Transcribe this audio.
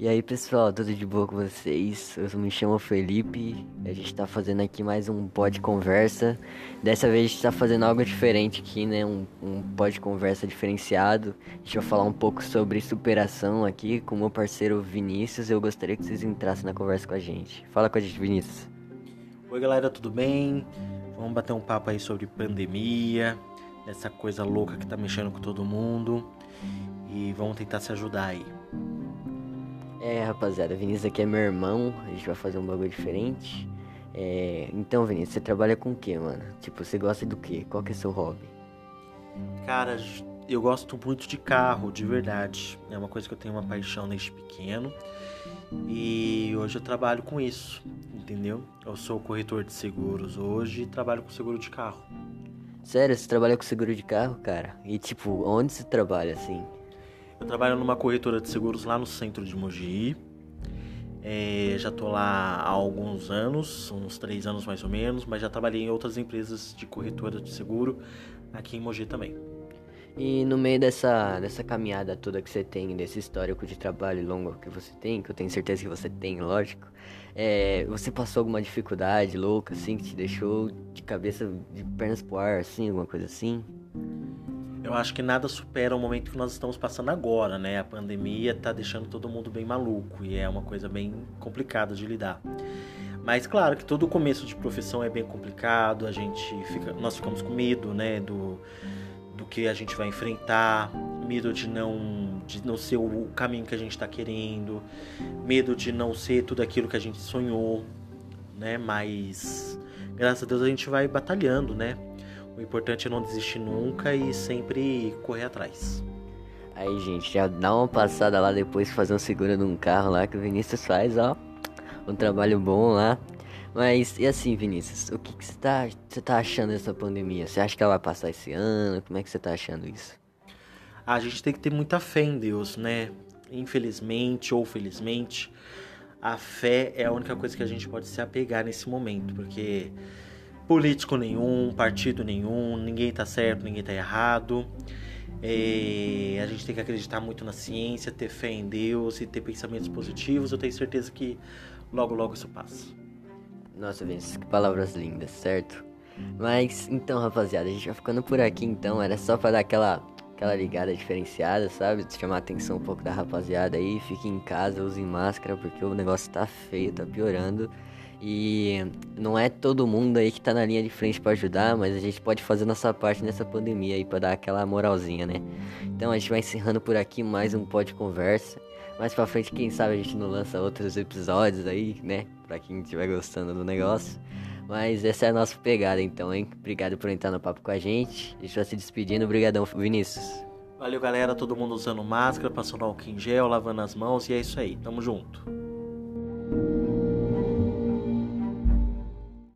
E aí pessoal, tudo de boa com vocês? Eu me chamo Felipe, a gente tá fazendo aqui mais um pod conversa. Dessa vez a gente tá fazendo algo diferente aqui, né? Um, um pod conversa diferenciado. A gente vai falar um pouco sobre superação aqui com meu parceiro Vinícius. Eu gostaria que vocês entrassem na conversa com a gente. Fala com a gente, Vinícius. Oi galera, tudo bem? Vamos bater um papo aí sobre pandemia, essa coisa louca que tá mexendo com todo mundo. E vamos tentar se ajudar aí. É, rapaziada, Vinícius aqui é meu irmão, a gente vai fazer um bagulho diferente. É, então, Vinícius, você trabalha com o que, mano? Tipo, você gosta do que? Qual que é seu hobby? Cara, eu gosto muito de carro, de verdade. É uma coisa que eu tenho uma paixão desde pequeno. E hoje eu trabalho com isso, entendeu? Eu sou corretor de seguros hoje e trabalho com seguro de carro. Sério, você trabalha com seguro de carro, cara? E tipo, onde você trabalha assim? Eu trabalho numa corretora de seguros lá no centro de Mogi. É, já tô lá há alguns anos, uns três anos mais ou menos, mas já trabalhei em outras empresas de corretora de seguro aqui em Mogi também. E no meio dessa, dessa caminhada toda que você tem, desse histórico de trabalho longo que você tem, que eu tenho certeza que você tem, lógico, é, você passou alguma dificuldade louca, assim, que te deixou de cabeça, de pernas pro ar, assim, alguma coisa assim? Eu acho que nada supera o momento que nós estamos passando agora, né? A pandemia tá deixando todo mundo bem maluco e é uma coisa bem complicada de lidar. Mas claro que todo começo de profissão é bem complicado, a gente fica, nós ficamos com medo, né, do, do que a gente vai enfrentar, medo de não de não ser o caminho que a gente está querendo, medo de não ser tudo aquilo que a gente sonhou, né? Mas graças a Deus a gente vai batalhando, né? O importante é não desistir nunca e sempre correr atrás. Aí, gente, já dá uma passada lá depois, fazer um seguro num carro lá que o Vinícius faz, ó. Um trabalho bom lá. Mas, e assim, Vinícius, o que, você, tá, tá achando dessa pandemia? Você acha que ela vai passar esse ano? Como é que você tá achando isso? A gente tem que ter muita fé em Deus, né? Infelizmente ou felizmente, a fé é a única coisa que a gente pode se apegar nesse momento, porque político nenhum, partido nenhum, ninguém tá certo, ninguém tá errado. É, a gente tem que acreditar muito na ciência, ter fé em Deus e ter pensamentos positivos. Eu tenho certeza que logo, logo isso passa. Nossa, Vinícius, que palavras lindas, certo? Mas então, rapaziada, a gente vai ficando por aqui então. Era só pra dar aquela, aquela ligada diferenciada, sabe? Chamar a atenção um pouco da rapaziada aí. Fiquem em casa, usem máscara, porque o negócio tá feio, tá piorando. E não é todo mundo aí que tá na linha de frente para ajudar, mas a gente pode fazer nossa parte nessa pandemia aí para dar aquela moralzinha, né? Então a gente vai encerrando por aqui mais um de conversa. Mais pra frente, quem sabe a gente não lança outros episódios aí, né? Pra quem estiver gostando do negócio. Mas essa é a nossa pegada então, hein? Obrigado por entrar no papo com a gente. A gente vai se despedindo. Obrigadão, Vinícius. Valeu, galera. Todo mundo usando máscara, passando álcool em gel, lavando as mãos. E é isso aí. Tamo junto.